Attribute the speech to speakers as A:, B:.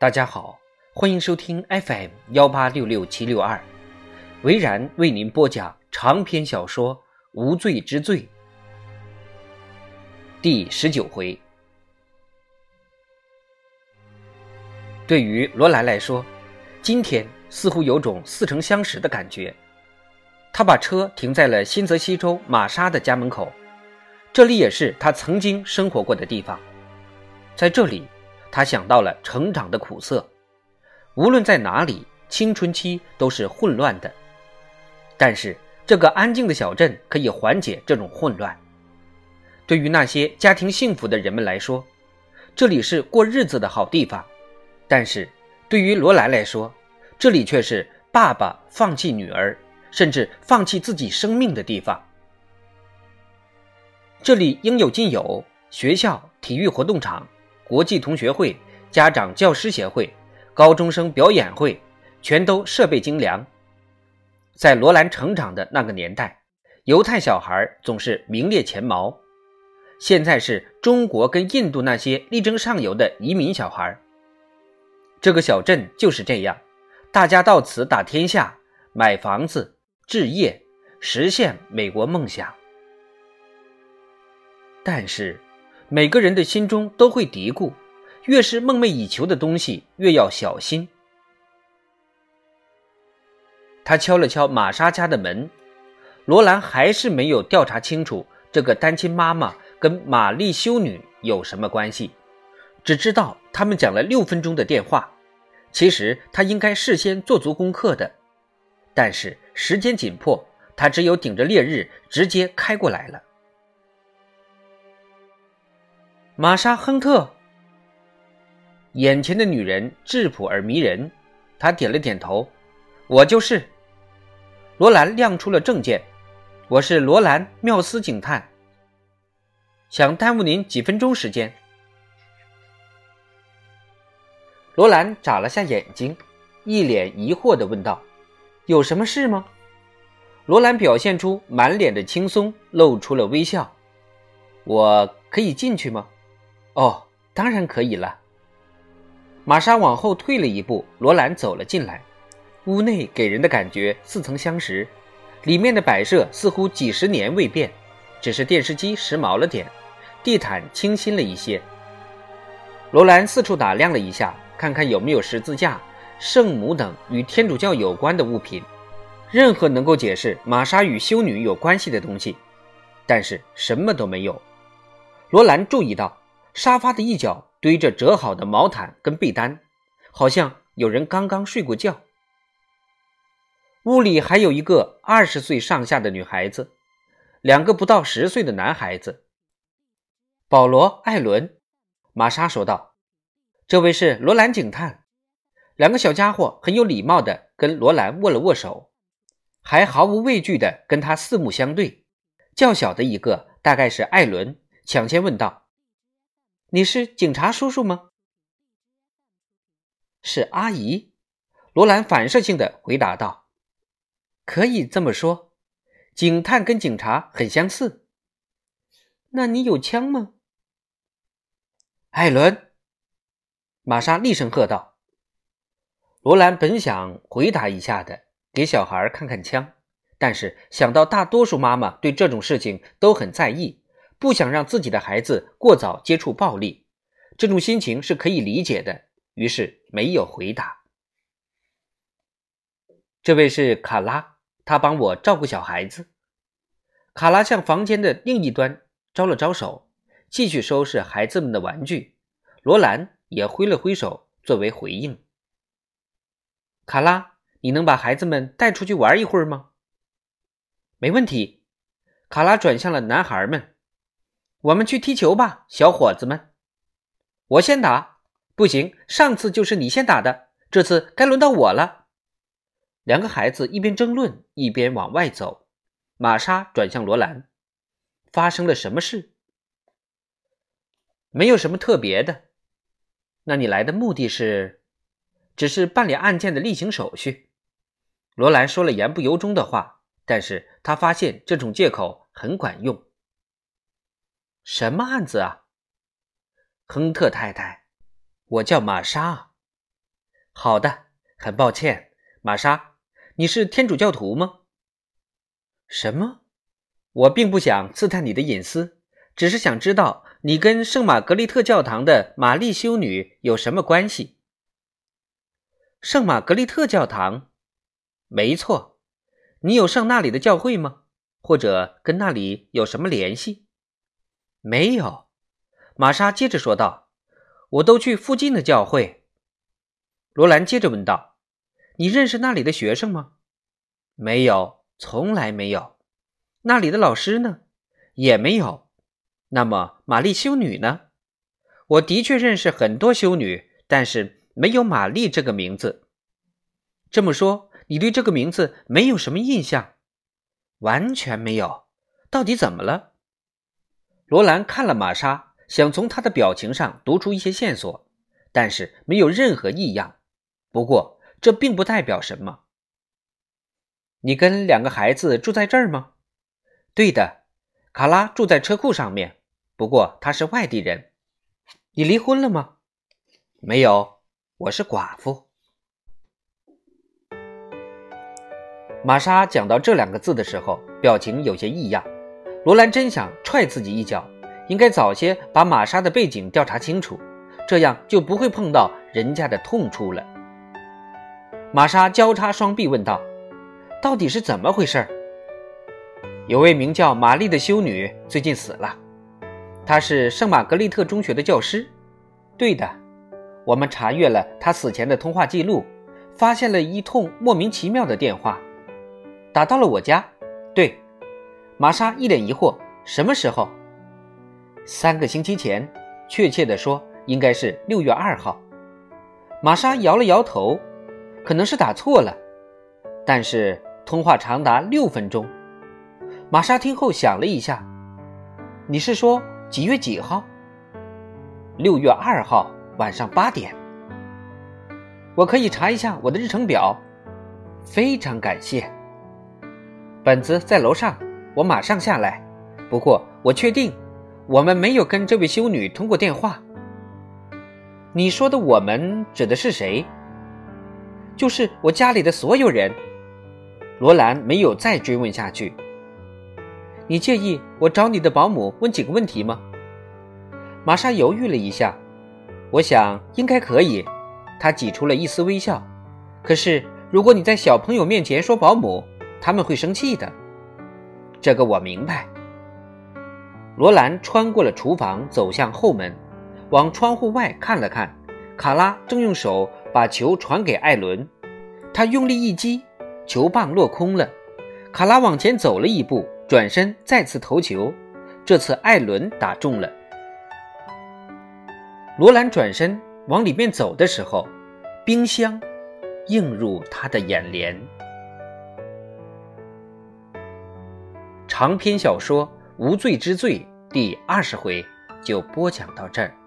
A: 大家好，欢迎收听 FM 幺八六六七六二，维然为您播讲长篇小说《无罪之罪》第十九回。对于罗兰来说，今天似乎有种似曾相识的感觉。他把车停在了新泽西州玛莎的家门口，这里也是他曾经生活过的地方，在这里。他想到了成长的苦涩，无论在哪里，青春期都是混乱的。但是这个安静的小镇可以缓解这种混乱。对于那些家庭幸福的人们来说，这里是过日子的好地方；但是对于罗兰来说，这里却是爸爸放弃女儿，甚至放弃自己生命的地方。这里应有尽有：学校、体育活动场。国际同学会、家长教师协会、高中生表演会，全都设备精良。在罗兰成长的那个年代，犹太小孩总是名列前茅。现在是中国跟印度那些力争上游的移民小孩。这个小镇就是这样，大家到此打天下，买房子、置业，实现美国梦想。但是。每个人的心中都会嘀咕：越是梦寐以求的东西，越要小心。他敲了敲玛莎家的门，罗兰还是没有调查清楚这个单亲妈妈跟玛丽修女有什么关系，只知道他们讲了六分钟的电话。其实他应该事先做足功课的，但是时间紧迫，他只有顶着烈日直接开过来了。玛莎·亨特，眼前的女人质朴而迷人。他点了点头：“我就是。”罗兰亮出了证件：“我是罗兰·缪斯警探，想耽误您几分钟时间。”罗兰眨了下眼睛，一脸疑惑的问道：“有什么事吗？”罗兰表现出满脸的轻松，露出了微笑：“我可以进去吗？”哦，当然可以了。玛莎往后退了一步，罗兰走了进来。屋内给人的感觉似曾相识，里面的摆设似乎几十年未变，只是电视机时髦了点，地毯清新了一些。罗兰四处打量了一下，看看有没有十字架、圣母等与天主教有关的物品，任何能够解释玛莎与修女有关系的东西，但是什么都没有。罗兰注意到。沙发的一角堆着折好的毛毯跟被单，好像有人刚刚睡过觉。屋里还有一个二十岁上下的女孩子，两个不到十岁的男孩子。保罗·艾伦，玛莎说道：“这位是罗兰警探。”两个小家伙很有礼貌地跟罗兰握了握手，还毫无畏惧地跟他四目相对。较小的一个大概是艾伦，抢先问道。你是警察叔叔吗？是阿姨，罗兰反射性的回答道：“可以这么说，警探跟警察很相似。那你有枪吗？”艾伦，玛莎厉声喝道。罗兰本想回答一下的，给小孩看看枪，但是想到大多数妈妈对这种事情都很在意。不想让自己的孩子过早接触暴力，这种心情是可以理解的。于是没有回答。这位是卡拉，他帮我照顾小孩子。卡拉向房间的另一端招了招手，继续收拾孩子们的玩具。罗兰也挥了挥手作为回应。卡拉，你能把孩子们带出去玩一会儿吗？没问题。卡拉转向了男孩们。我们去踢球吧，小伙子们。我先打，不行，上次就是你先打的，这次该轮到我了。两个孩子一边争论，一边往外走。玛莎转向罗兰：“发生了什么事？”“没有什么特别的。”“那你来的目的是？”“只是办理案件的例行手续。”罗兰说了言不由衷的话，但是他发现这种借口很管用。什么案子啊，亨特太太？我叫玛莎。好的，很抱歉，玛莎，你是天主教徒吗？什么？我并不想刺探你的隐私，只是想知道你跟圣玛格丽特教堂的玛丽修女有什么关系。圣玛格丽特教堂，没错，你有上那里的教会吗？或者跟那里有什么联系？没有，玛莎接着说道：“我都去附近的教会。”罗兰接着问道：“你认识那里的学生吗？”“没有，从来没有。”“那里的老师呢？”“也没有。”“那么玛丽修女呢？”“我的确认识很多修女，但是没有玛丽这个名字。”“这么说，你对这个名字没有什么印象？”“完全没有。”“到底怎么了？”罗兰看了玛莎，想从她的表情上读出一些线索，但是没有任何异样。不过，这并不代表什么。你跟两个孩子住在这儿吗？对的，卡拉住在车库上面。不过他是外地人。你离婚了吗？没有，我是寡妇。玛莎讲到这两个字的时候，表情有些异样。罗兰真想踹自己一脚，应该早些把玛莎的背景调查清楚，这样就不会碰到人家的痛处了。玛莎交叉双臂问道：“到底是怎么回事？”有位名叫玛丽的修女最近死了，她是圣玛格丽特中学的教师。对的，我们查阅了她死前的通话记录，发现了一通莫名其妙的电话，打到了我家。对，玛莎一脸疑惑：“什么时候？”三个星期前，确切的说，应该是六月二号。玛莎摇了摇头。可能是打错了，但是通话长达六分钟。玛莎听后想了一下：“你是说几月几号？”“六月二号晚上八点。”我可以查一下我的日程表。非常感谢。本子在楼上，我马上下来。不过我确定，我们没有跟这位修女通过电话。你说的“我们”指的是谁？就是我家里的所有人。罗兰没有再追问下去。你介意我找你的保姆问几个问题吗？玛莎犹豫了一下，我想应该可以。她挤出了一丝微笑。可是如果你在小朋友面前说保姆，他们会生气的。这个我明白。罗兰穿过了厨房，走向后门，往窗户外看了看。卡拉正用手。把球传给艾伦，他用力一击，球棒落空了。卡拉往前走了一步，转身再次投球，这次艾伦打中了。罗兰转身往里面走的时候，冰箱映入他的眼帘。长篇小说《无罪之罪》第二十回就播讲到这儿。